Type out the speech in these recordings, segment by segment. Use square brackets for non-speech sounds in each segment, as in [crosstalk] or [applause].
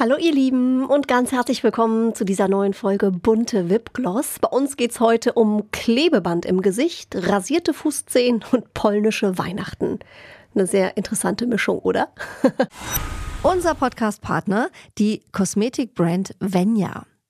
Hallo ihr Lieben und ganz herzlich willkommen zu dieser neuen Folge Bunte Wipgloss. Bei uns geht's heute um Klebeband im Gesicht, rasierte Fußzehen und polnische Weihnachten. Eine sehr interessante Mischung, oder? [laughs] Unser Podcast-Partner, die Kosmetikbrand Venya.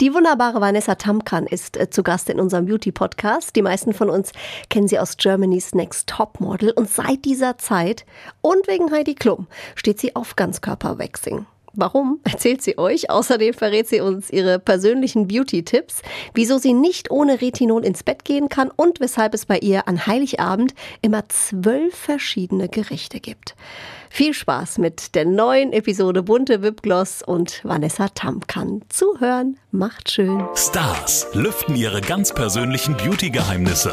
die wunderbare Vanessa Tamkan ist äh, zu Gast in unserem Beauty-Podcast. Die meisten von uns kennen sie aus Germany's Next Top Model und seit dieser Zeit und wegen Heidi Klum steht sie auf Ganzkörperwaxing. Warum, [laughs] erzählt sie euch. Außerdem verrät sie uns ihre persönlichen Beauty-Tipps, wieso sie nicht ohne Retinol ins Bett gehen kann und weshalb es bei ihr an Heiligabend immer zwölf verschiedene Gerichte gibt. Viel Spaß mit der neuen Episode Bunte Wipgloss und Vanessa Tamkan. Zuhören macht schön. Stars lüften ihre ganz persönlichen Beauty-Geheimnisse.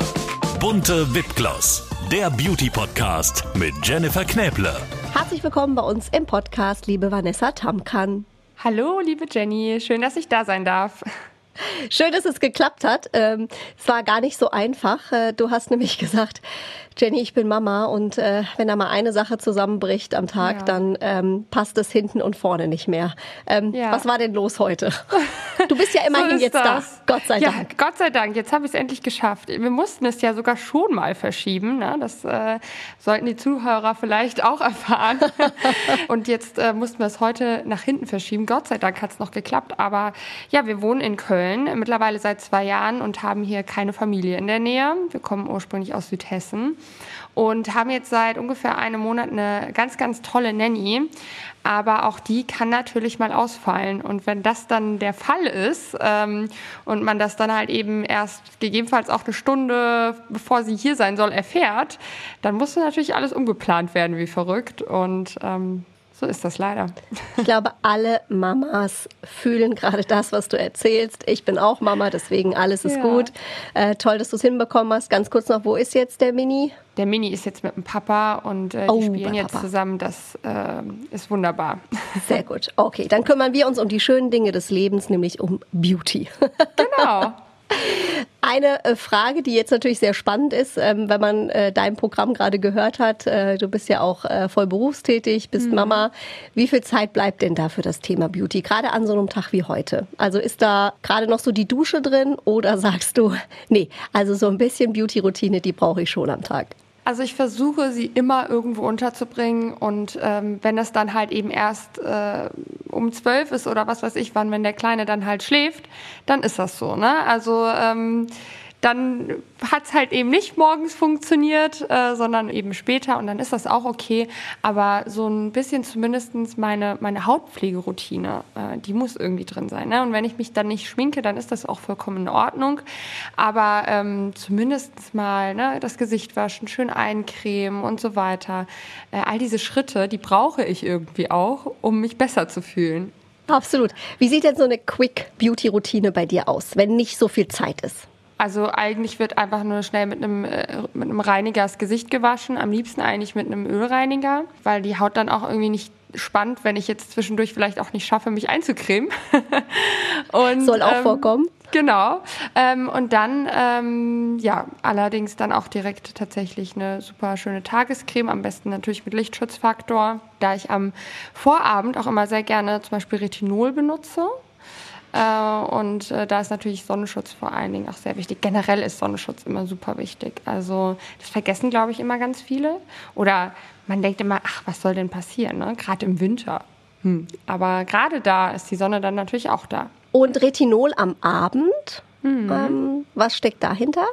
Bunte Wipgloss, der Beauty-Podcast mit Jennifer Knäble. Herzlich willkommen bei uns im Podcast, liebe Vanessa Tamkan. Hallo, liebe Jenny. Schön, dass ich da sein darf. Schön, dass es geklappt hat. Ähm, es war gar nicht so einfach. Äh, du hast nämlich [laughs] gesagt, Jenny, ich bin Mama und äh, wenn da mal eine Sache zusammenbricht am Tag, ja. dann ähm, passt es hinten und vorne nicht mehr. Ähm, ja. Was war denn los heute? [laughs] Du bist ja immerhin so jetzt das. da. Gott sei ja, Dank. Gott sei Dank. Jetzt habe ich es endlich geschafft. Wir mussten es ja sogar schon mal verschieben. Ne? Das äh, sollten die Zuhörer vielleicht auch erfahren. [laughs] und jetzt äh, mussten wir es heute nach hinten verschieben. Gott sei Dank hat es noch geklappt. Aber ja, wir wohnen in Köln mittlerweile seit zwei Jahren und haben hier keine Familie in der Nähe. Wir kommen ursprünglich aus Südhessen und haben jetzt seit ungefähr einem Monat eine ganz, ganz tolle Nanny. Aber auch die kann natürlich mal ausfallen. Und wenn das dann der Fall ist ähm, und man das dann halt eben erst gegebenenfalls auch eine Stunde, bevor sie hier sein soll, erfährt, dann muss natürlich alles umgeplant werden wie verrückt. Und ähm, so ist das leider. [laughs] Ich glaube, alle Mamas fühlen gerade das, was du erzählst. Ich bin auch Mama, deswegen alles ist ja. gut. Äh, toll, dass du es hinbekommen hast. Ganz kurz noch, wo ist jetzt der Mini? Der Mini ist jetzt mit dem Papa und äh, oh, die spielen jetzt Papa. zusammen. Das äh, ist wunderbar. [laughs] Sehr gut. Okay, dann kümmern wir uns um die schönen Dinge des Lebens, nämlich um Beauty. [laughs] Genau. Eine äh, Frage, die jetzt natürlich sehr spannend ist, ähm, wenn man äh, dein Programm gerade gehört hat. Äh, du bist ja auch voll berufstätig, bist mhm. Mama. Wie viel Zeit bleibt denn da für das Thema Beauty, gerade an so einem Tag wie heute? Also ist da gerade noch so die Dusche drin oder [laughs] sagst du, nee, also so ein bisschen Beauty-Routine, die brauche ich schon am Tag? Also ich versuche sie immer irgendwo unterzubringen und ähm, wenn das dann halt eben erst äh, um zwölf ist oder was weiß ich wann, wenn der Kleine dann halt schläft, dann ist das so. Ne? Also ähm, dann hat es halt eben nicht morgens funktioniert, äh, sondern eben später und dann ist das auch okay. Aber so ein bisschen zumindest meine, meine Hautpflegeroutine, äh, die muss irgendwie drin sein. Ne? Und wenn ich mich dann nicht schminke, dann ist das auch vollkommen in Ordnung. Aber ähm, zumindest mal ne, das Gesicht waschen, schön eincremen und so weiter. Äh, all diese Schritte, die brauche ich irgendwie auch, um mich besser zu fühlen. Absolut. Wie sieht denn so eine Quick Beauty Routine bei dir aus, wenn nicht so viel Zeit ist? Also eigentlich wird einfach nur schnell mit einem, äh, mit einem Reiniger das Gesicht gewaschen. Am liebsten eigentlich mit einem Ölreiniger, weil die Haut dann auch irgendwie nicht spannend, wenn ich jetzt zwischendurch vielleicht auch nicht schaffe, mich einzucremen. [laughs] und, Soll auch ähm, vorkommen. Genau. Ähm, und dann, ähm, ja, allerdings dann auch direkt tatsächlich eine super schöne Tagescreme, am besten natürlich mit Lichtschutzfaktor, da ich am Vorabend auch immer sehr gerne zum Beispiel Retinol benutze. Äh, und äh, da ist natürlich Sonnenschutz vor allen Dingen auch sehr wichtig. Generell ist Sonnenschutz immer super wichtig. Also das vergessen, glaube ich, immer ganz viele. Oder man denkt immer, ach, was soll denn passieren, ne? gerade im Winter. Hm. Aber gerade da ist die Sonne dann natürlich auch da. Und Retinol am Abend, mhm. ähm, was steckt dahinter?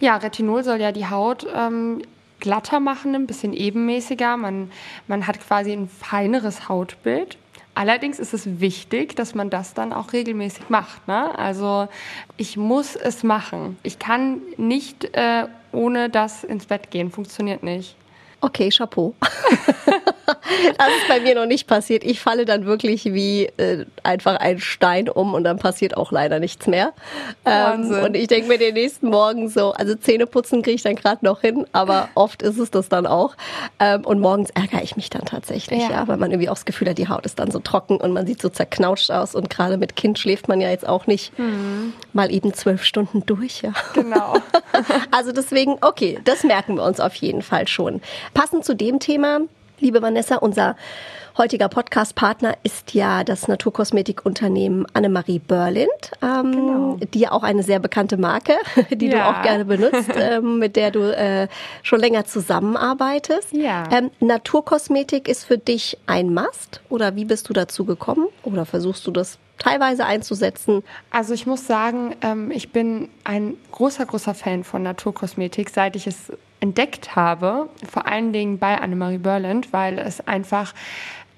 Ja, Retinol soll ja die Haut ähm, glatter machen, ein bisschen ebenmäßiger. Man, man hat quasi ein feineres Hautbild. Allerdings ist es wichtig, dass man das dann auch regelmäßig macht. Ne? Also ich muss es machen. Ich kann nicht äh, ohne das ins Bett gehen. Funktioniert nicht. Okay, Chapeau. [laughs] das ist bei mir noch nicht passiert. Ich falle dann wirklich wie äh, einfach ein Stein um und dann passiert auch leider nichts mehr. Ähm, und ich denke mir den nächsten Morgen so, also Zähne putzen kriege ich dann gerade noch hin, aber oft ist es das dann auch. Ähm, und morgens ärgere ich mich dann tatsächlich, ja. ja. weil man irgendwie auch das Gefühl hat, die Haut ist dann so trocken und man sieht so zerknautscht aus und gerade mit Kind schläft man ja jetzt auch nicht mhm. mal eben zwölf Stunden durch, ja. Genau. [laughs] also deswegen, okay, das merken wir uns auf jeden Fall schon. Passend zu dem Thema Liebe Vanessa, unser heutiger Podcast-Partner ist ja das Naturkosmetikunternehmen Annemarie Berlind, ähm, genau. die ja auch eine sehr bekannte Marke, [laughs] die ja. du auch gerne benutzt, [laughs] ähm, mit der du äh, schon länger zusammenarbeitest. Ja. Ähm, Naturkosmetik ist für dich ein Must oder wie bist du dazu gekommen oder versuchst du das teilweise einzusetzen? Also ich muss sagen, ähm, ich bin ein großer, großer Fan von Naturkosmetik, seit ich es entdeckt habe, vor allen Dingen bei Annemarie Berland, weil es einfach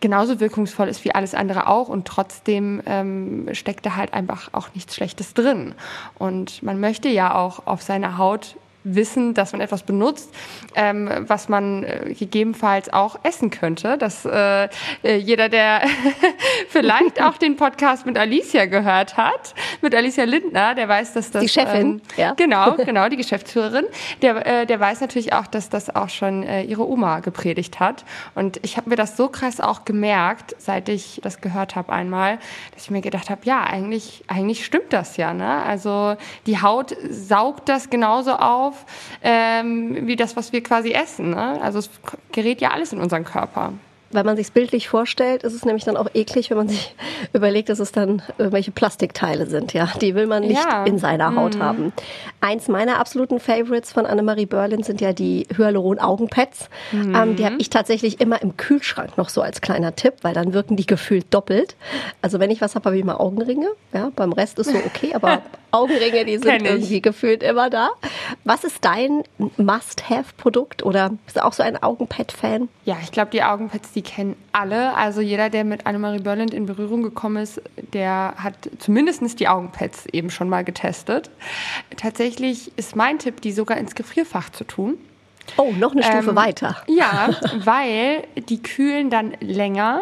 genauso wirkungsvoll ist wie alles andere auch und trotzdem ähm, steckt da halt einfach auch nichts Schlechtes drin. Und man möchte ja auch auf seiner Haut wissen, dass man etwas benutzt, ähm, was man äh, gegebenenfalls auch essen könnte. Dass äh, äh jeder, der [laughs] vielleicht auch den Podcast mit Alicia gehört hat, mit Alicia Lindner, der weiß, dass das die Chefin, ähm, ja. genau, [laughs] genau die Geschäftsführerin, der, äh, der weiß natürlich auch, dass das auch schon äh, ihre Oma gepredigt hat. Und ich habe mir das so krass auch gemerkt, seit ich das gehört habe einmal, dass ich mir gedacht habe, ja, eigentlich, eigentlich stimmt das ja. Ne? Also die Haut saugt das genauso auf auf ähm, wie das, was wir quasi essen. Ne? Also es gerät ja alles in unseren Körper. Wenn man sich bildlich vorstellt, ist es nämlich dann auch eklig, wenn man sich [laughs] überlegt, dass es dann irgendwelche Plastikteile sind. Ja, die will man nicht ja. in seiner Haut mhm. haben. Eins meiner absoluten Favorites von Annemarie Berlin sind ja die Hyaluron-Augenpads. Mhm. Ähm, die habe ich tatsächlich immer im Kühlschrank noch so als kleiner Tipp, weil dann wirken die gefühlt doppelt. Also wenn ich was habe, habe ich immer Augenringe. Ja, beim Rest ist so okay, aber [laughs] Augenringe, die sind irgendwie gefühlt immer da. Was ist dein Must-Have-Produkt oder bist du auch so ein Augenpad-Fan? Ja, ich glaube, die Augenpads, die kennen alle. Also jeder, der mit Annemarie Berland in Berührung gekommen ist, der hat zumindest die Augenpads eben schon mal getestet. Tatsächlich ist mein Tipp, die sogar ins Gefrierfach zu tun. Oh, noch eine Stufe ähm, weiter. Ja, weil die kühlen dann länger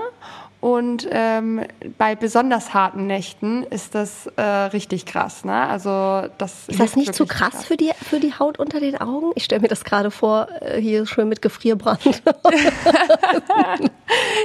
und ähm, bei besonders harten Nächten ist das äh, richtig krass. Ne? Also das ist das nicht zu krass, krass, Für, die, für die Haut unter den Augen? Ich stelle mir das gerade vor, äh, hier schön mit Gefrierbrand. [laughs]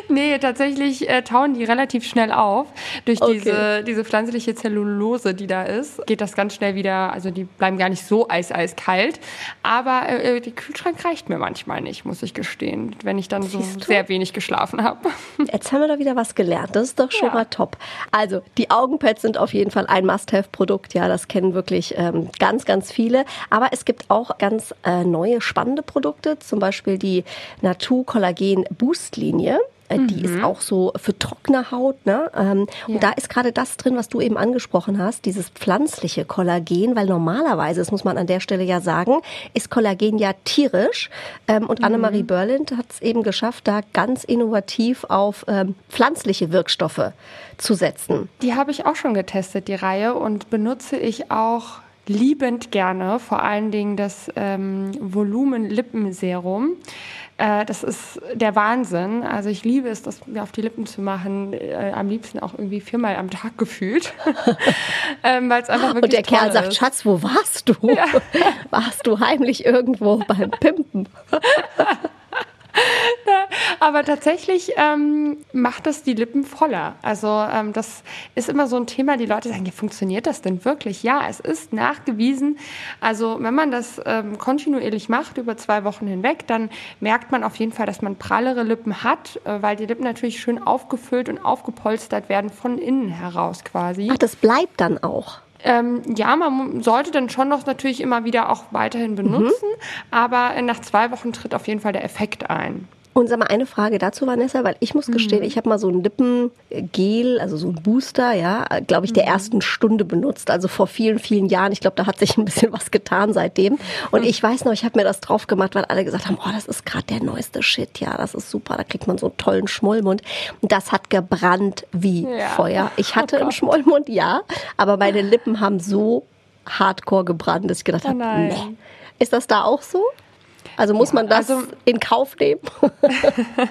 nee, tatsächlich äh, tauen die relativ schnell auf. Durch okay. diese, diese pflanzliche Zellulose, die da ist, geht das ganz schnell wieder, also die bleiben gar nicht so eis-eiskalt. Aber äh, der Kühlschrank reicht mir manchmal nicht, muss ich gestehen, wenn ich dann Siehst so du? sehr wenig geschlafen habe. Jetzt haben wir doch wieder was gelernt. Das ist doch schon ja. mal top. Also, die Augenpads sind auf jeden Fall ein Must-Have-Produkt. Ja, das kennen wirklich ähm, ganz, ganz viele. Aber es gibt auch ganz äh, neue, spannende Produkte. Zum Beispiel die Natur Kollagen Boost Linie. Äh, die mhm. ist auch so für trockene Haut. Ne? Ähm, ja. Und da ist gerade das drin, was du eben angesprochen hast, dieses pflanzliche Kollagen, weil normalerweise, das muss man an der Stelle ja sagen, ist Kollagen ja tierisch. Ähm, und mhm. Annemarie Berlind hat es eben geschafft, da ganz innovativ auf ähm, pflanzliche Wirkstoffe zu setzen. Die habe ich auch schon getestet, die Reihe, und benutze ich auch liebend gerne, vor allen Dingen das ähm, Volumen-Lippenserum. Äh, das ist der Wahnsinn. Also ich liebe es, das mir auf die Lippen zu machen. Äh, am liebsten auch irgendwie viermal am Tag gefühlt. [laughs] ähm, Weil es einfach wirklich Und der Kerl sagt, Schatz, wo warst du? Ja. [laughs] warst du heimlich irgendwo beim Pimpen? [laughs] [laughs] Aber tatsächlich ähm, macht das die Lippen voller. Also ähm, das ist immer so ein Thema, die Leute sagen, ja, funktioniert das denn wirklich? Ja, es ist nachgewiesen. Also wenn man das ähm, kontinuierlich macht, über zwei Wochen hinweg, dann merkt man auf jeden Fall, dass man prallere Lippen hat, äh, weil die Lippen natürlich schön aufgefüllt und aufgepolstert werden von innen heraus quasi. Ach, das bleibt dann auch. Ähm, ja, man sollte dann schon noch natürlich immer wieder auch weiterhin benutzen, mhm. aber nach zwei Wochen tritt auf jeden Fall der Effekt ein. Und sag mal eine Frage dazu, Vanessa, weil ich muss gestehen, Mhm. ich habe mal so ein Lippengel, also so ein Booster, ja, glaube ich, der Mhm. ersten Stunde benutzt, also vor vielen, vielen Jahren. Ich glaube, da hat sich ein bisschen was getan seitdem. Und Mhm. ich weiß noch, ich habe mir das drauf gemacht, weil alle gesagt haben, oh, das ist gerade der neueste Shit, ja, das ist super, da kriegt man so einen tollen Schmollmund. Und das hat gebrannt wie Ja. Feuer. Ich hatte Oh einen. Schmollmund, ja, aber meine Lippen haben so hardcore gebrannt, dass ich gedacht Oh habe, nee. Ist das da auch so? Also muss man das also- in Kauf nehmen? [laughs]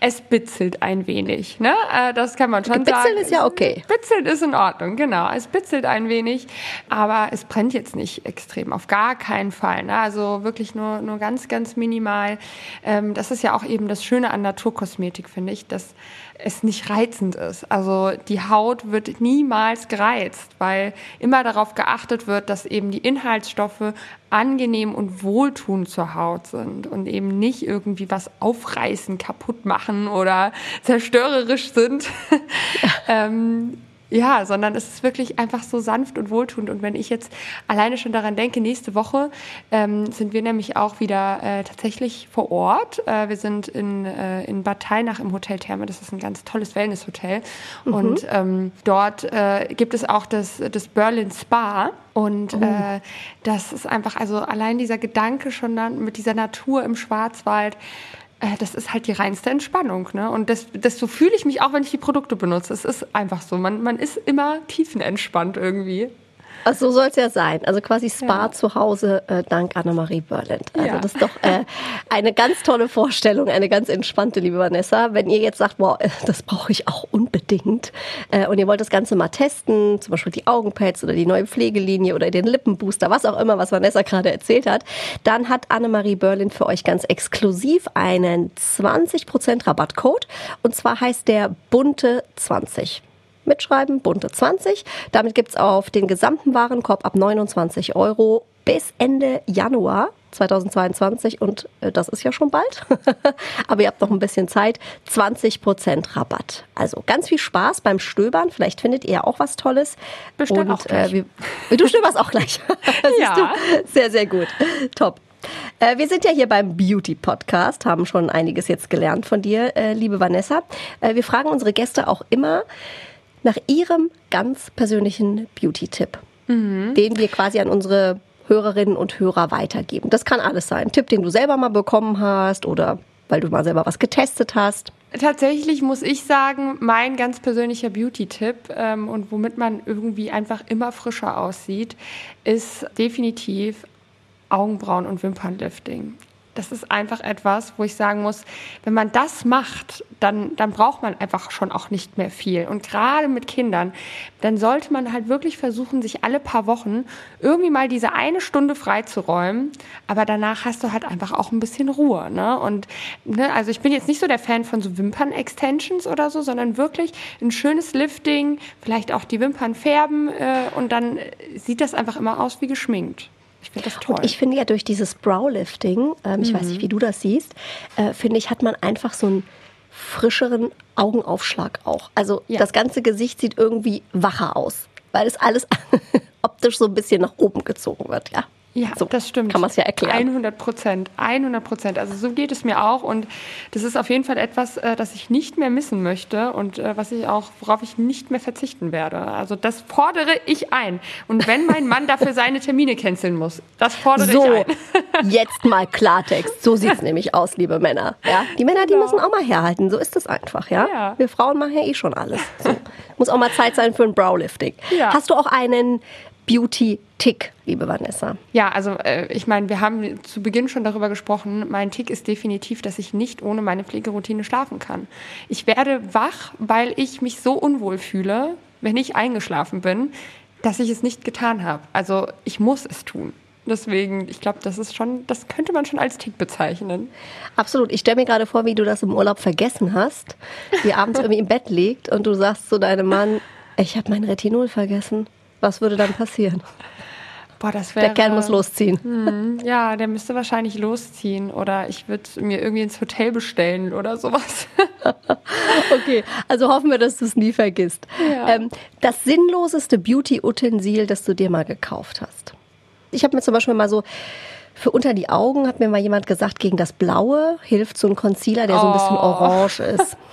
Es bitzelt ein wenig, ne? Äh, Das kann man schon Bitzeln sagen. ist ja okay. Bitzelt ist in Ordnung, genau. Es bitzelt ein wenig, aber es brennt jetzt nicht extrem, auf gar keinen Fall. Ne? Also wirklich nur, nur ganz, ganz minimal. Ähm, Das ist ja auch eben das Schöne an Naturkosmetik, finde ich, dass es nicht reizend ist. Also die Haut wird niemals gereizt, weil immer darauf geachtet wird, dass eben die Inhaltsstoffe angenehm und wohltuend zur Haut sind und eben nicht irgendwie was aufreißen, kaputt machen oder zerstörerisch sind. [laughs] ähm, ja, sondern es ist wirklich einfach so sanft und wohltuend. Und wenn ich jetzt alleine schon daran denke, nächste Woche ähm, sind wir nämlich auch wieder äh, tatsächlich vor Ort. Äh, wir sind in, äh, in Bad Teinach im Hotel Therme. Das ist ein ganz tolles Wellnesshotel. Und ähm, dort äh, gibt es auch das, das Berlin Spa. Und äh, das ist einfach, also allein dieser Gedanke schon dann mit dieser Natur im Schwarzwald, das ist halt die reinste Entspannung. Ne? Und das, das so fühle ich mich auch, wenn ich die Produkte benutze. Es ist einfach so. Man, man ist immer tiefenentspannt irgendwie. Also so soll es ja sein. Also quasi Spa Ja. zu Hause äh, dank Annemarie Berland. Also Ja. das ist doch äh, eine ganz tolle Vorstellung, eine ganz entspannte, liebe Vanessa. Wenn ihr jetzt sagt, wow, äh, das brauche ich auch unbedingt äh, und ihr wollt das Ganze mal testen, zum Beispiel die Augenpads oder die neue Pflegelinie oder den Lippenbooster, was auch immer, was Vanessa gerade erzählt hat, dann hat Annemarie Berlin für euch ganz exklusiv einen 20% Rabattcode und zwar heißt der bunte 20 mitschreiben, bunte 20. Damit gibt's auf den gesamten Warenkorb ab 29 Euro bis Ende Januar 2022 und äh, das ist ja schon bald. [laughs] Aber ihr habt noch ein bisschen Zeit. 20% Rabatt. Also ganz viel Spaß beim Stöbern. Vielleicht findet ihr ja auch was Tolles. Und auch gleich. Äh, wir, du stöberst auch gleich. [laughs] Ja. Sehr, sehr gut. Top. Äh, Wir sind ja hier beim Beauty Podcast, haben schon einiges jetzt gelernt von dir, äh, liebe Vanessa. Wir fragen unsere Gäste auch immer nach ihrem ganz persönlichen Beauty-Tipp, den wir quasi an unsere Hörerinnen und Hörer weitergeben. Das kann alles sein. Ein Tipp, den du selber mal bekommen hast oder weil du mal selber was getestet hast. Tatsächlich muss ich sagen, mein ganz persönlicher Beauty-Tipp ähm, und womit man irgendwie einfach immer frischer aussieht, ist definitiv Augenbrauen- und Wimpernlifting. Das ist einfach etwas, wo ich sagen muss, wenn man das macht, dann, dann braucht man einfach schon auch nicht mehr viel. Und gerade mit Kindern, dann sollte man halt wirklich versuchen, sich alle paar Wochen irgendwie mal diese eine Stunde freizuräumen. Aber danach hast du halt einfach auch ein bisschen Ruhe. Ne? Und ne, also ich bin jetzt nicht so der Fan von so Wimpern-Extensions oder so, sondern wirklich ein schönes Lifting, vielleicht auch die Wimpern färben äh, und dann sieht das einfach immer aus wie geschminkt. Ich finde das toll. Und ich finde ja durch dieses Browlifting, ähm, ich weiß nicht, wie du das siehst, äh, finde ich, hat man einfach so einen frischeren Augenaufschlag auch. Also Ja. das ganze Gesicht sieht irgendwie wacher aus, weil es alles [laughs] optisch so ein bisschen nach oben gezogen wird, ja. Ja, so das stimmt. Kann man es ja erklären. 100 Prozent, 100 Prozent. Also so geht es mir auch und das ist auf jeden Fall etwas, äh, das ich nicht mehr missen möchte und äh, was ich auch, worauf ich nicht mehr verzichten werde. Also das fordere ich ein. Und wenn mein Mann [laughs] dafür seine Termine canceln muss, das fordere So, ich ein. [laughs] jetzt mal Klartext. So sieht's nämlich aus, liebe Männer. Ja? Die Männer, die Genau. müssen auch mal herhalten. So ist es einfach, ja? Ja. Wir Frauen machen ja eh schon alles. So. Muss auch mal Zeit sein für ein Browlifting. Ja. Hast du auch einen Beauty-Tick, liebe Vanessa? Ja, also äh, ich meine, wir haben zu Beginn schon darüber gesprochen. Mein Tick ist definitiv, dass ich nicht ohne meine Pflegeroutine schlafen kann. Ich werde wach, weil ich mich so unwohl fühle, wenn ich eingeschlafen bin, dass ich es nicht getan habe. Also ich muss es tun. Deswegen, ich glaube, das ist schon, das könnte man schon als Tick bezeichnen. Absolut. Ich stelle mir gerade vor, wie du das im Urlaub vergessen hast, wie abends [laughs] irgendwie im Bett liegt und du sagst zu deinem Mann, ich habe mein Retinol vergessen. Was würde dann passieren? Boah, das wäre. Der Kerl muss losziehen. Hm, ja, der müsste wahrscheinlich losziehen oder ich würde mir irgendwie ins Hotel bestellen oder sowas. [laughs] Okay, also hoffen wir, dass du es nie vergisst. Ja. Ähm, das sinnloseste Beauty-Utensil, das du dir mal gekauft hast. Ich habe mir zum Beispiel mal so Für unter die Augen hat mir mal jemand gesagt, gegen das Blaue hilft so ein Concealer, der so ein bisschen Oh. orange ist. [laughs]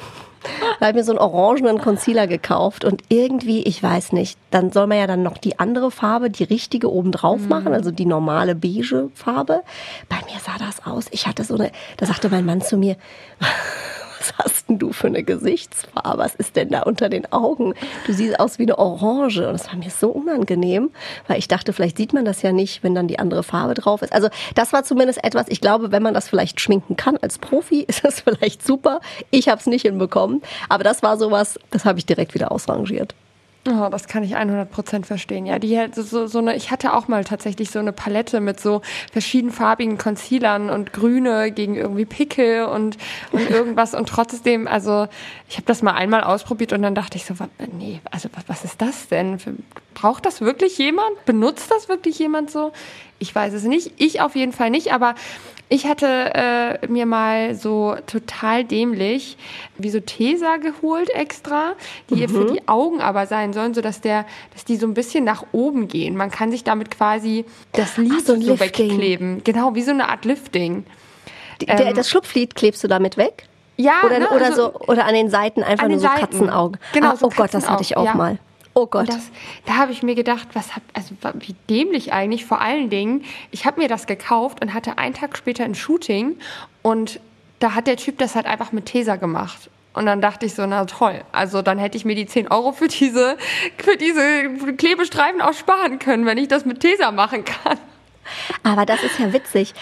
Da habe ich mir so einen orangenen Concealer gekauft und irgendwie, ich weiß nicht, dann soll man ja dann noch die andere Farbe, die richtige oben drauf machen, also die normale beige Farbe. Bei mir sah das aus. Ich hatte so eine, da sagte mein Mann zu mir, was hast denn du für eine Gesichtsfarbe? Was ist denn da unter den Augen? Du siehst aus wie eine Orange. Und das war mir so unangenehm, weil ich dachte, vielleicht sieht man das ja nicht, wenn dann die andere Farbe drauf ist. Also das war zumindest etwas, ich glaube, wenn man das vielleicht schminken kann als Profi, [laughs] ist das vielleicht super. Ich habe es nicht hinbekommen. Aber das war sowas, das habe ich direkt wieder ausrangiert. Oh, das kann ich 100% verstehen. Ja, die so, so, eine, ich hatte auch mal tatsächlich so eine Palette mit so verschiedenfarbigen Concealern und grüne gegen irgendwie Pickel und, und irgendwas und trotzdem, also ich habe das mal einmal ausprobiert und dann dachte ich so, nee, also was ist das denn? Braucht das wirklich jemand? Benutzt das wirklich jemand so? Ich weiß es nicht. Ich auf jeden Fall nicht, aber ich hatte äh, mir mal so total dämlich wie so Tesa geholt extra, die für die Augen aber sein sollen, so dass der, dass die so ein bisschen nach oben gehen. Man kann sich damit quasi das Lid so so, wegkleben. Genau, wie so eine Art Lifting. Die, der, das Schlupflied klebst du damit weg? Ja, Oder, ne, oder, also- so, oder an den Seiten einfach nur so Seiten. Katzenaugen. Genau, ah, so oh Gott, das hatte ich auch Katzenaugen, ja. mal. Oh Gott. Das, da habe ich mir gedacht, was hab, also wie dämlich eigentlich. Vor allen Dingen, ich habe mir das gekauft und hatte einen Tag später ein Shooting und da hat der Typ das halt einfach mit Tesa gemacht. Und dann dachte ich so, na toll. Also dann hätte ich mir die 10 Euro für diese, für diese Klebestreifen auch sparen können, wenn ich das mit Tesa machen kann. Aber das ist ja witzig.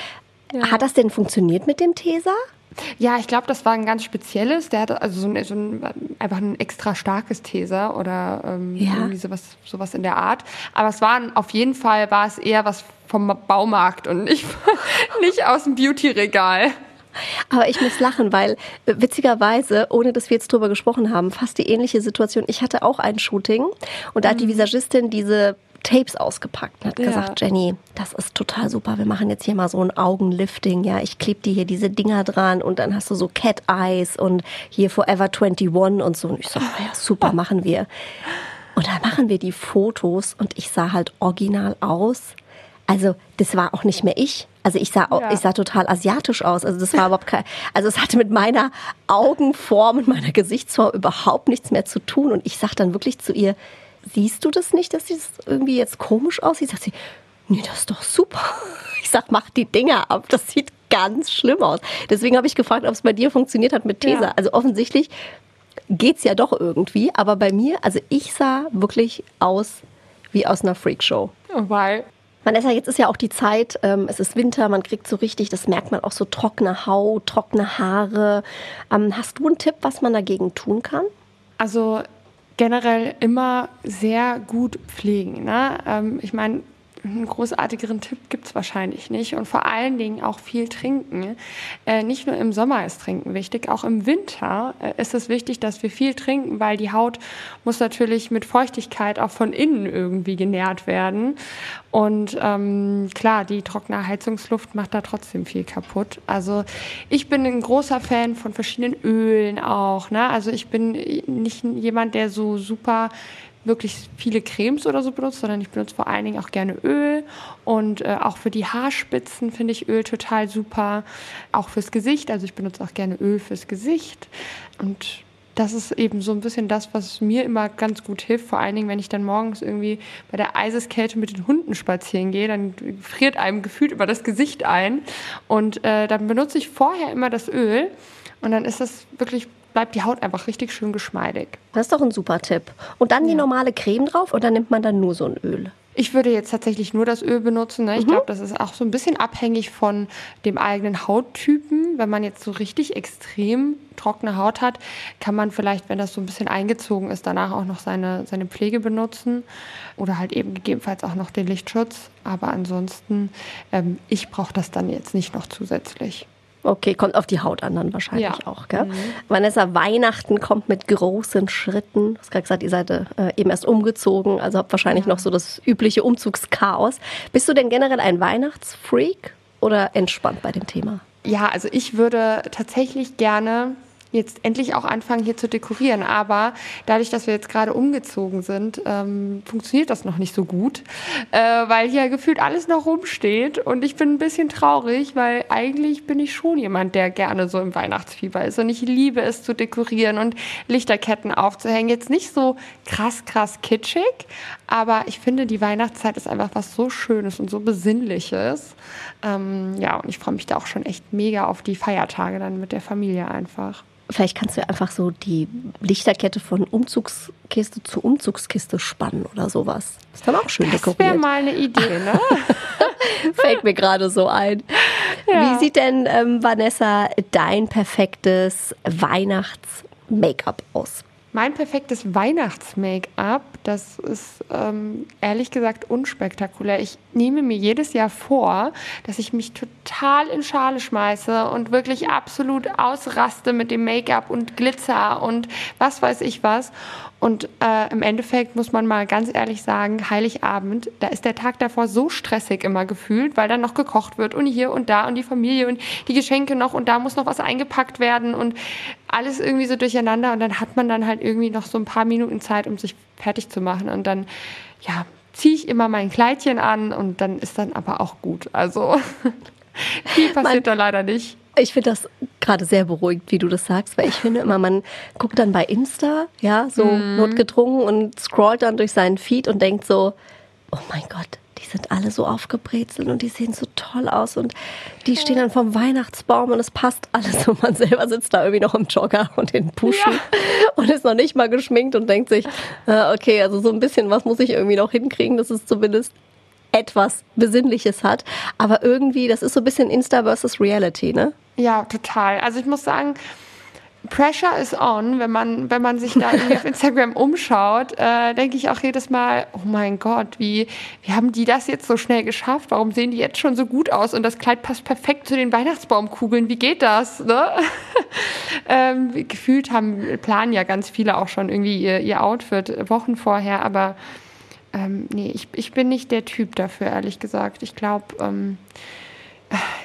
Hat das denn funktioniert mit dem Tesa? Ja, ich glaube, das war ein ganz spezielles. Der hatte also so ein, so ein einfach ein extra starkes Taser oder ähm, Ja. irgendwie sowas, sowas in der Art. Aber es war auf jeden Fall war es eher was vom Baumarkt und nicht, [laughs] nicht aus dem Beauty-Regal. Aber ich muss lachen, weil äh, witzigerweise, ohne dass wir jetzt drüber gesprochen haben, fast die ähnliche Situation. Ich hatte auch ein Shooting und da hat die Visagistin diese Tapes ausgepackt und hat Ja. gesagt, Jenny, das ist total super. Wir machen jetzt hier mal so ein Augenlifting. Ja, ich klebe dir hier diese Dinger dran und dann hast du so Cat Eyes und hier Forever 21 und so. Und ich so, "Ah ja, super, machen wir. Und dann machen wir die Fotos und ich sah halt original aus. Also, das war auch nicht mehr ich. Also ich sah, Ja. ich sah total asiatisch aus. Also das war überhaupt kein, also es hatte mit meiner Augenform und meiner Gesichtsform überhaupt nichts mehr zu tun. Und ich sag dann wirklich zu ihr, siehst du das nicht, dass das irgendwie jetzt komisch aussieht? Sagt sie, nee, das ist doch super. [laughs] Ich sag, mach die Dinger ab. Das sieht ganz schlimm aus. Deswegen habe ich gefragt, ob es bei dir funktioniert hat mit Tesa. Ja. Also offensichtlich geht's ja doch irgendwie. Aber bei mir, also ich sah wirklich aus wie aus einer Freakshow. Weil Vanessa, jetzt ist ja auch die Zeit, ähm, es ist Winter, man kriegt so richtig, das merkt man auch so trockene Haut, trockene Haare. Ähm, hast du einen Tipp, was man dagegen tun kann? Also generell immer sehr gut pflegen. Ne? Ähm, ich meine, einen großartigeren Tipp gibt es wahrscheinlich nicht. Und vor allen Dingen auch viel trinken. Äh, nicht nur im Sommer ist Trinken wichtig, auch im Winter äh, ist es wichtig, dass wir viel trinken, weil die Haut muss natürlich mit Feuchtigkeit auch von innen irgendwie genährt werden. Und ähm, klar, die trockene Heizungsluft macht da trotzdem viel kaputt. Also ich bin ein großer Fan von verschiedenen Ölen auch. Ne? Also ich bin nicht jemand, der so super wirklich viele Cremes oder so benutzt, sondern ich benutze vor allen Dingen auch gerne Öl. Und äh, auch für die Haarspitzen finde ich Öl total super, auch fürs Gesicht, also ich benutze auch gerne Öl fürs Gesicht. Und das ist eben so ein bisschen das, was mir immer ganz gut hilft, vor allen Dingen, wenn ich dann morgens irgendwie bei der Eiseskälte mit den Hunden spazieren gehe, dann friert einem gefühlt über das Gesicht ein. Und äh, dann benutze ich vorher immer das Öl. Und dann ist das wirklich bleibt die Haut einfach richtig schön geschmeidig. Das ist doch ein super Tipp. Und dann die normale Creme drauf oder nimmt man dann nur so ein Öl? Ich würde jetzt tatsächlich nur das Öl benutzen. Ne? Ich glaube, das ist auch so ein bisschen abhängig von dem eigenen Hauttypen. Wenn man jetzt so richtig extrem trockene Haut hat, kann man vielleicht, wenn das so ein bisschen eingezogen ist, danach auch noch seine, seine Pflege benutzen oder halt eben gegebenenfalls auch noch den Lichtschutz. Aber ansonsten, ähm, ich brauche das dann jetzt nicht noch zusätzlich. Okay, kommt auf die Haut an dann wahrscheinlich Ja. auch. Gell? Vanessa, Weihnachten kommt mit großen Schritten. Du hast gerade gesagt, ihr seid äh, eben erst umgezogen, also habt wahrscheinlich noch so das übliche Umzugschaos. Bist du denn generell ein Weihnachtsfreak oder entspannt bei dem Thema? Ja, also ich würde tatsächlich gerne jetzt endlich auch anfangen, hier zu dekorieren. Aber dadurch, dass wir jetzt gerade umgezogen sind, ähm, funktioniert das noch nicht so gut, äh, weil hier gefühlt alles noch rumsteht. Und ich bin ein bisschen traurig, weil eigentlich bin ich schon jemand, der gerne so im Weihnachtsfieber ist. Und ich liebe es zu dekorieren und Lichterketten aufzuhängen. Jetzt nicht so krass, krass kitschig, aber ich finde, die Weihnachtszeit ist einfach was so Schönes und so Besinnliches. Ähm, ja, und ich freue mich da auch schon echt mega auf die Feiertage dann mit der Familie einfach. Vielleicht kannst du einfach so die Lichterkette von Umzugskiste zu Umzugskiste spannen oder sowas. Ist dann auch schön das dekoriert. Das wäre mal eine Idee, ne? [laughs] Fällt mir gerade so ein. Ja. Wie sieht denn, ähm, Vanessa, dein perfektes Weihnachts-Make-up aus? Mein perfektes Weihnachts-Make-up, das ist ähm, ehrlich gesagt unspektakulär. Ich nehme mir jedes Jahr vor, dass ich mich total in Schale schmeiße und wirklich absolut ausraste mit dem Make-up und Glitzer und was weiß ich was. Und äh, im Endeffekt muss man mal ganz ehrlich sagen, Heiligabend, da ist der Tag davor so stressig immer gefühlt, weil dann noch gekocht wird und hier und da und die Familie und die Geschenke noch und da muss noch was eingepackt werden und alles irgendwie so durcheinander. Und dann hat man dann halt irgendwie noch so ein paar Minuten Zeit, um sich fertig zu machen. Und dann, ja, ziehe ich immer mein Kleidchen an und dann ist dann aber auch gut. Also [laughs] viel passiert man, da leider nicht. Ich finde das gerade sehr beruhigt, wie du das sagst, weil ich finde immer, man guckt dann bei Insta, ja, so mm. notgedrungen und scrollt dann durch seinen Feed und denkt so, oh mein Gott, die sind alle so aufgebrezelt und die sehen so toll aus und die stehen dann vom Weihnachtsbaum und es passt alles [laughs] und man selber sitzt da irgendwie noch im Jogger und in Puschen ja. und ist noch nicht mal geschminkt und denkt sich, äh, okay, also so ein bisschen was muss ich irgendwie noch hinkriegen, dass es zumindest etwas Besinnliches hat. Aber irgendwie, das ist so ein bisschen Insta versus Reality, ne? Ja, total. Also ich muss sagen, Pressure is on, wenn man, wenn man sich da [laughs] irgendwie auf Instagram umschaut, äh, denke ich auch jedes Mal, oh mein Gott, wie, wie haben die das jetzt so schnell geschafft? Warum sehen die jetzt schon so gut aus? Und das Kleid passt perfekt zu den Weihnachtsbaumkugeln. Wie geht das? Ne? [laughs] ähm, gefühlt haben, planen ja ganz viele auch schon irgendwie ihr, ihr Outfit Wochen vorher, aber ähm, nee, ich, ich bin nicht der Typ dafür, ehrlich gesagt. Ich glaube, ähm,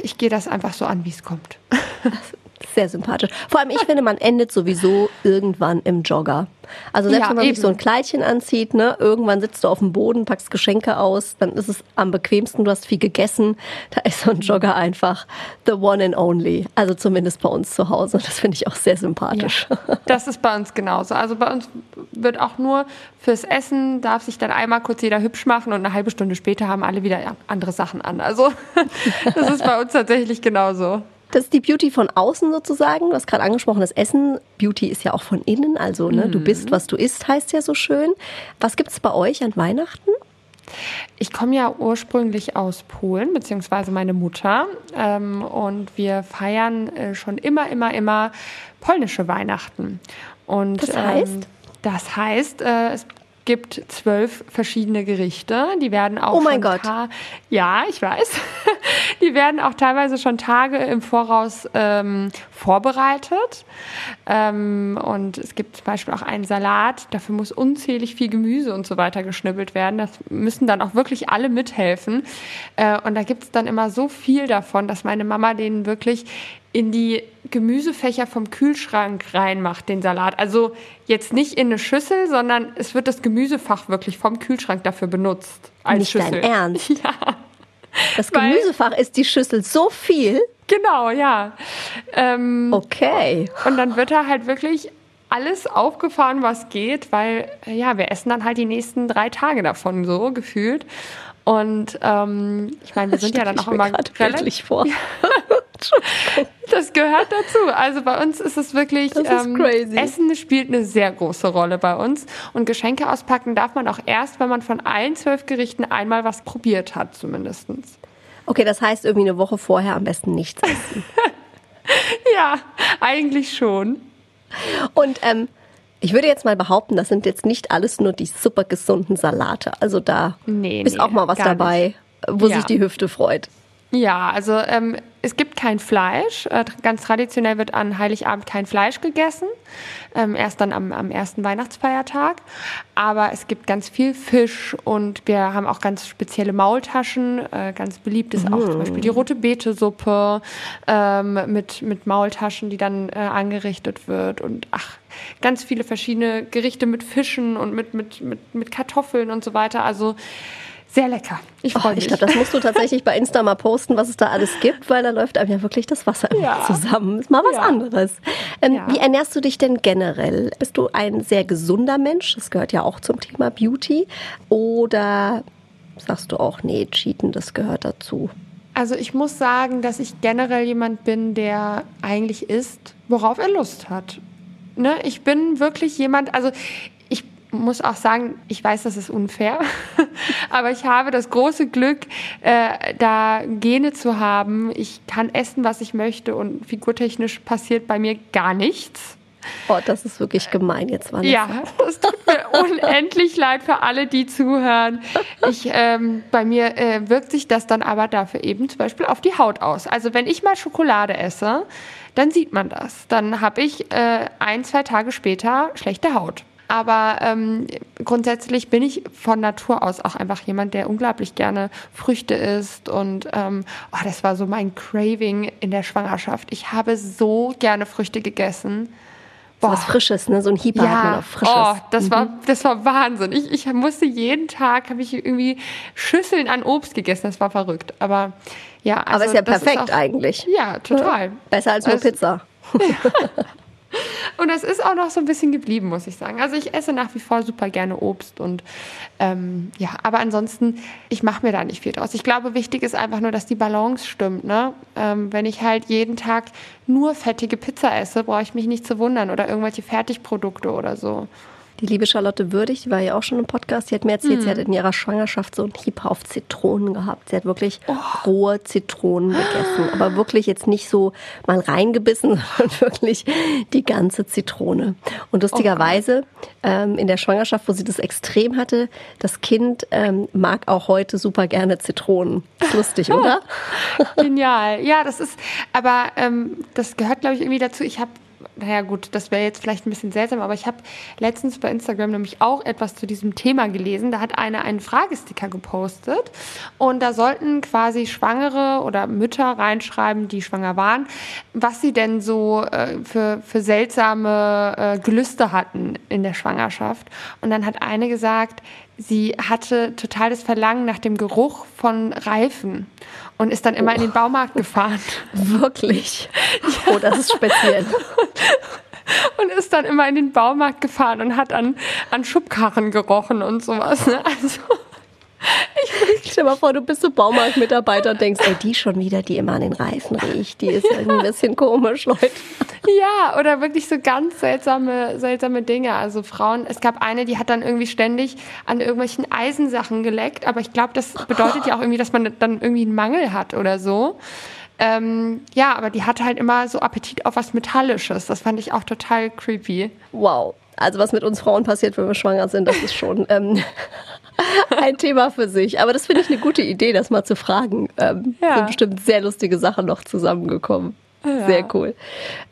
ich gehe das einfach so an, wie es kommt. [laughs] Sehr sympathisch. Vor allem, ich finde, man endet sowieso irgendwann im Jogger. Also selbst ja, wenn man eben. sich so ein Kleidchen anzieht, ne, irgendwann sitzt du auf dem Boden, packst Geschenke aus, dann ist es am bequemsten, du hast viel gegessen. Da ist so ein Jogger einfach the one and only. Also zumindest bei uns zu Hause. Das finde ich auch sehr sympathisch. Ja, das ist bei uns genauso. Also bei uns wird auch nur fürs Essen, darf sich dann einmal kurz jeder hübsch machen und eine halbe Stunde später haben alle wieder andere Sachen an. Also [laughs] das ist bei uns tatsächlich genauso. Das ist die Beauty von außen sozusagen. Du hast gerade angesprochen, das Essen. Beauty ist ja auch von innen. Also, ne, mhm. du bist, was du isst, heißt ja so schön. Was gibt es bei euch an Weihnachten? Ich komme ja ursprünglich aus Polen, beziehungsweise meine Mutter. Ähm, und wir feiern äh, schon immer, immer, immer polnische Weihnachten. Und, das heißt? Ähm, das heißt, äh, es gibt zwölf verschiedene Gerichte. Die werden auch. Oh mein Gott. Ja, ich weiß. [laughs] Die werden auch teilweise schon Tage im Voraus ähm, vorbereitet. Ähm, und es gibt zum Beispiel auch einen Salat. Dafür muss unzählig viel Gemüse und so weiter geschnibbelt werden. Das müssen dann auch wirklich alle mithelfen. Äh, und da gibt es dann immer so viel davon, dass meine Mama den wirklich in die Gemüsefächer vom Kühlschrank reinmacht, den Salat. Also jetzt nicht in eine Schüssel, sondern es wird das Gemüsefach wirklich vom Kühlschrank dafür benutzt. Als nicht Schüssel. dein Ernst? [laughs] Ja. Das Gemüsefach Weil, ist die Schüssel so viel? Genau, ja. Ähm, okay. Und dann wird da halt wirklich alles aufgefahren, was geht, weil ja, wir essen dann halt die nächsten drei Tage davon so gefühlt. Und ähm, ich meine, wir sind ja dann auch immer relativ vor. [laughs] [laughs] das gehört dazu. Also bei uns ist es wirklich, ähm, Essen spielt eine sehr große Rolle bei uns. Und Geschenke auspacken darf man auch erst, wenn man von allen zwölf Gerichten einmal was probiert hat, zumindest. Okay, das heißt irgendwie eine Woche vorher am besten nichts essen. [laughs] ja, eigentlich schon. Und ähm, ich würde jetzt mal behaupten, das sind jetzt nicht alles nur die super gesunden Salate. Also da nee, ist nee, auch mal was dabei, nicht. wo ja. sich die Hüfte freut. Ja, also ähm, es gibt kein Fleisch. Äh, ganz traditionell wird an Heiligabend kein Fleisch gegessen. Ähm, erst dann am, am ersten Weihnachtsfeiertag. Aber es gibt ganz viel Fisch und wir haben auch ganz spezielle Maultaschen. Äh, ganz beliebt ist auch zum Beispiel die rote Beete-Suppe ähm, mit, mit Maultaschen, die dann äh, angerichtet wird. Und ach, ganz viele verschiedene Gerichte mit Fischen und mit, mit, mit, mit Kartoffeln und so weiter. Also sehr lecker. Ich freue oh, mich. Ich glaube, das musst du tatsächlich bei Insta mal posten, was es da alles gibt, weil da läuft einem ja wirklich das Wasser ja. zusammen. Ist mal was ja. anderes. Ähm, ja. Wie ernährst du dich denn generell? Bist du ein sehr gesunder Mensch? Das gehört ja auch zum Thema Beauty. Oder sagst du auch, nee, Cheaten, das gehört dazu? Also ich muss sagen, dass ich generell jemand bin, der eigentlich isst, worauf er Lust hat. Ne? Ich bin wirklich jemand, also muss auch sagen, ich weiß, das ist unfair, [laughs] aber ich habe das große Glück, äh, da Gene zu haben. Ich kann essen, was ich möchte und figurtechnisch passiert bei mir gar nichts. Oh, das ist wirklich gemein jetzt, Vanessa. Ja, das tut mir [laughs] unendlich leid für alle, die zuhören. Ich, ähm, bei mir äh, wirkt sich das dann aber dafür eben zum Beispiel auf die Haut aus. Also wenn ich mal Schokolade esse, dann sieht man das. Dann habe ich äh, ein, zwei Tage später schlechte Haut. Aber ähm, grundsätzlich bin ich von Natur aus auch einfach jemand, der unglaublich gerne Früchte isst. Und ähm, oh, das war so mein Craving in der Schwangerschaft. Ich habe so gerne Früchte gegessen. Boah. So was Frisches, ne? So ein Hieber ja. hat man auch Frisches. Oh, das mhm. war, das war Wahnsinn. Ich, ich musste jeden Tag, habe ich irgendwie Schüsseln an Obst gegessen. Das war verrückt. Aber ja, also, Aber ist ja perfekt ist auch, eigentlich. Ja, total. Besser als nur also, Pizza. [laughs] Ja. [laughs] Und das ist auch noch so ein bisschen geblieben, muss ich sagen. Also ich esse nach wie vor super gerne Obst und ähm, ja, aber ansonsten, ich mache mir da nicht viel draus. Ich glaube, wichtig ist einfach nur, dass die Balance stimmt. Ne? Ähm, wenn ich halt jeden Tag nur fettige Pizza esse, brauche ich mich nicht zu wundern oder irgendwelche Fertigprodukte oder so. Die liebe Charlotte Würdig, die war ja auch schon im Podcast, die hat mir erzählt, mm. sie hat in ihrer Schwangerschaft so einen Hieb auf Zitronen gehabt. Sie hat wirklich oh. rohe Zitronen gegessen. Aber wirklich jetzt nicht so mal reingebissen, [laughs] sondern wirklich die ganze Zitrone. Und lustigerweise, oh ähm, in der Schwangerschaft, wo sie das extrem hatte, das Kind ähm, mag auch heute super gerne Zitronen. Ist lustig, [laughs] oder? Genial. Ja, das ist, aber ähm, das gehört, glaube ich, irgendwie dazu. Ich habe naja gut, das wäre jetzt vielleicht ein bisschen seltsam, aber ich habe letztens bei Instagram nämlich auch etwas zu diesem Thema gelesen. Da hat eine einen Fragesticker gepostet und da sollten quasi Schwangere oder Mütter reinschreiben, die schwanger waren, was sie denn so äh, für, für seltsame äh, Gelüste hatten in der Schwangerschaft. Und dann hat eine gesagt, sie hatte total das Verlangen nach dem Geruch von Reifen und ist dann immer oh. in den Baumarkt gefahren. Wirklich? Oh, das ist speziell. [laughs] und ist dann immer in den Baumarkt gefahren und hat an, an Schubkarren gerochen und sowas. Ne? Also ich stell mal vor, du bist so Baumarktmitarbeiter und denkst, ey, die schon wieder, die immer an den Reifen riecht, die ist irgendwie ein bisschen komisch, Leute. Ja, oder wirklich so ganz seltsame, seltsame Dinge. Also Frauen, es gab eine, die hat dann irgendwie ständig an irgendwelchen Eisensachen geleckt, aber ich glaube, das bedeutet ja auch irgendwie, dass man dann irgendwie einen Mangel hat oder so. Ähm, ja, aber die hatte halt immer so Appetit auf was Metallisches. Das fand ich auch total creepy. Wow. Also was mit uns Frauen passiert, wenn wir schwanger sind, das ist schon ähm, [laughs] ein Thema für sich. Aber das finde ich eine gute Idee, das mal zu fragen. Ähm, ja. Sind bestimmt sehr lustige Sachen noch zusammengekommen. Ja. Sehr cool.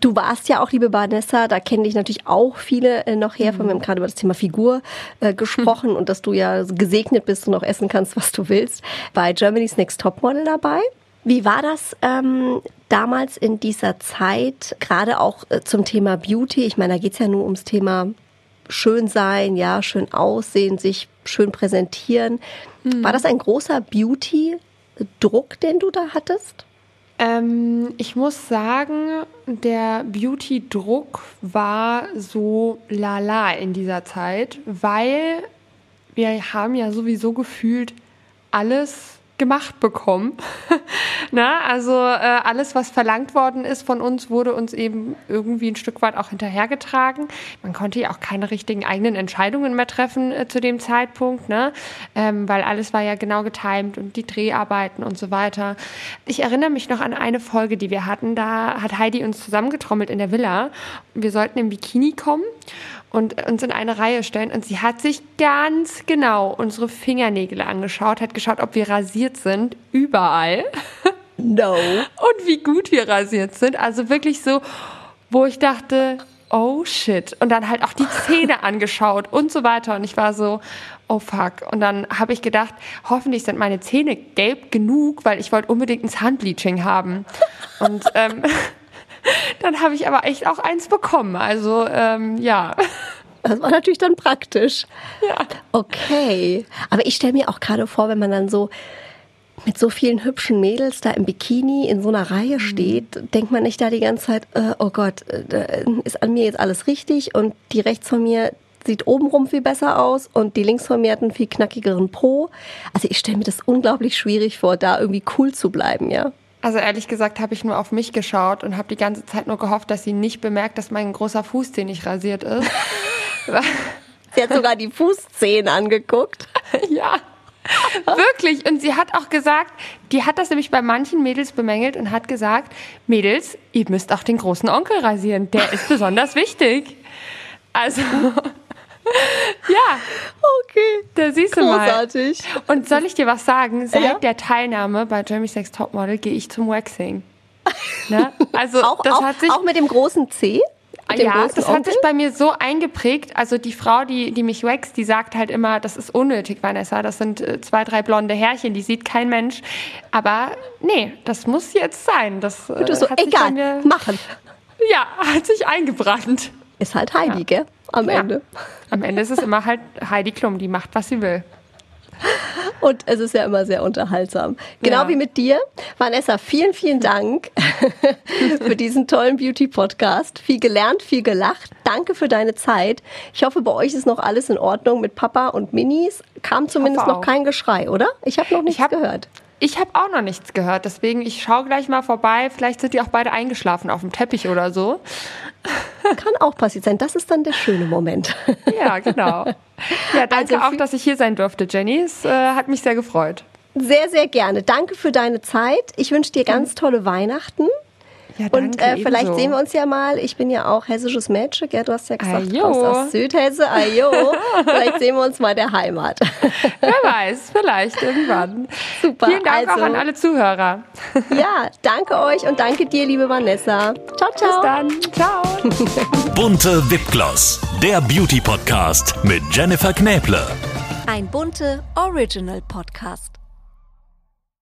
Du warst ja auch, liebe Vanessa, da kennen dich natürlich auch viele äh, noch her, von mir mhm. gerade über das Thema Figur äh, gesprochen [laughs] und dass du ja gesegnet bist und auch essen kannst, was du willst, bei Germany's Next Topmodel dabei. Wie war das ähm, damals in dieser Zeit, gerade auch äh, zum Thema Beauty? Ich meine, da geht's ja nur ums Thema schön sein, ja, schön aussehen, sich schön präsentieren. Mhm. War das ein großer Beauty-Druck, den du da hattest? Ähm, ich muss sagen, der Beauty-Druck war so lala in dieser Zeit, weil wir haben ja sowieso gefühlt alles gemacht bekommen. [laughs] Na, also äh, alles, was verlangt worden ist von uns, wurde uns eben irgendwie ein Stück weit auch hinterhergetragen. Man konnte ja auch keine richtigen eigenen Entscheidungen mehr treffen äh, zu dem Zeitpunkt, ne? Ähm, weil alles war ja genau getimt und die Dreharbeiten und so weiter. Ich erinnere mich noch an eine Folge, die wir hatten. Da hat Heidi uns zusammengetrommelt in der Villa. Wir sollten im Bikini kommen und uns in eine Reihe stellen. Und sie hat sich ganz genau unsere Fingernägel angeschaut, hat geschaut, ob wir rasiert sind, überall. [laughs] No. Und wie gut wir rasiert sind. Also wirklich so, wo ich dachte, oh shit. Und dann halt auch die Zähne [laughs] angeschaut und so weiter. Und ich war so, oh fuck. Und dann habe ich gedacht, hoffentlich sind meine Zähne gelb genug, weil ich wollte unbedingt ein Zahnbleaching haben. Und ähm, [laughs] [laughs] dann habe ich aber echt auch eins bekommen. Also ähm, ja. Das war natürlich dann praktisch. Ja. Okay. Aber ich stelle mir auch gerade vor, wenn man dann so mit so vielen hübschen Mädels da im Bikini in so einer Reihe steht, denkt man nicht da die ganze Zeit, äh, oh Gott, äh, ist an mir jetzt alles richtig und die rechts von mir sieht obenrum viel besser aus und die links von mir hat einen viel knackigeren Po. Also ich stelle mir das unglaublich schwierig vor, da irgendwie cool zu bleiben, ja. Also ehrlich gesagt habe ich nur auf mich geschaut und habe die ganze Zeit nur gehofft, dass sie nicht bemerkt, dass mein großer Fußzeh nicht rasiert ist. [laughs] sie hat sogar die Fußzehen angeguckt. [laughs] ja. Wirklich. Und sie hat auch gesagt, die hat das nämlich bei manchen Mädels bemängelt und hat gesagt, Mädels, ihr müsst auch den großen Onkel rasieren. Der ist besonders wichtig. Also, [laughs] ja. Okay. Da siehst du Großartig. mal. Und soll ich dir was sagen? Seit Ja. der Teilnahme bei Jeremy Sex Topmodel gehe ich zum Waxing. Ne? [laughs] Also, Auch, das auch, hat sich auch mit dem großen C? Ja, das hat Onkel? sich bei mir so eingeprägt. Also die Frau, die, die mich wächst, die sagt halt immer, das ist unnötig, Vanessa. Das sind äh, zwei, drei blonde Härchen, die sieht kein Mensch. Aber nee, das muss jetzt sein. Das äh, Du so, hat sich bei egal, mir, machen. ja, [laughs] hat sich eingebrannt. Ist halt Heidi, gell? Am Ja. Ende. Am Ende ist es immer halt Heidi Klum, die macht, was sie will. Und es ist ja immer sehr unterhaltsam. Genau Ja. wie mit dir. Vanessa, vielen, vielen Dank [laughs] für diesen tollen Beauty-Podcast. Viel gelernt, viel gelacht. Danke für deine Zeit. Ich hoffe, bei euch ist noch alles in Ordnung mit Papa und Minis. Kam zumindest noch kein Geschrei, oder? Ich habe noch nichts hab- gehört. Ich habe auch noch nichts gehört, deswegen ich schaue gleich mal vorbei. Vielleicht sind die auch beide eingeschlafen auf dem Teppich oder so. [laughs] Kann auch passiert sein. Das ist dann der schöne Moment. [laughs] Ja, genau. Ja, danke Also auch, dass ich hier sein durfte, Jenny. Es äh, hat mich sehr gefreut. Sehr, sehr gerne. Danke für deine Zeit. Ich wünsche dir ganz tolle Weihnachten. Ja, Und äh, vielleicht ebenso. sehen wir uns ja mal. Ich bin ja auch hessisches Mädchen, gell? Du hast ja gesagt, du Ajo. kommst aus Südhesse. Ajo. [laughs] vielleicht sehen wir uns mal der Heimat. [laughs] Wer weiß, vielleicht irgendwann. [laughs] Super, Vielen Dank also- auch an alle Zuhörer. ja, danke euch und danke dir, liebe Vanessa. Ciao, Bis ciao. dann. Ciao. Bunte Wipgloss, der Beauty Podcast mit Jennifer Knäble. Ein bunte Original Podcast.